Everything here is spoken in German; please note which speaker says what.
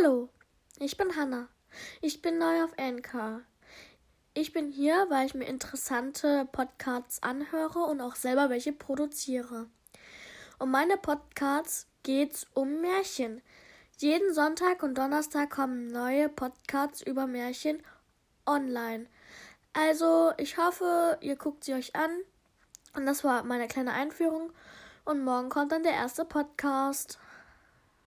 Speaker 1: Hallo, ich bin Hanna. Ich bin neu auf NK. Ich bin hier, weil ich mir interessante Podcasts anhöre und auch selber welche produziere. Um meine Podcasts geht's um Märchen. Jeden Sonntag und Donnerstag kommen neue Podcasts über Märchen online. Also, ich hoffe, ihr guckt sie euch an. Und das war meine kleine Einführung. Und morgen kommt dann der erste Podcast.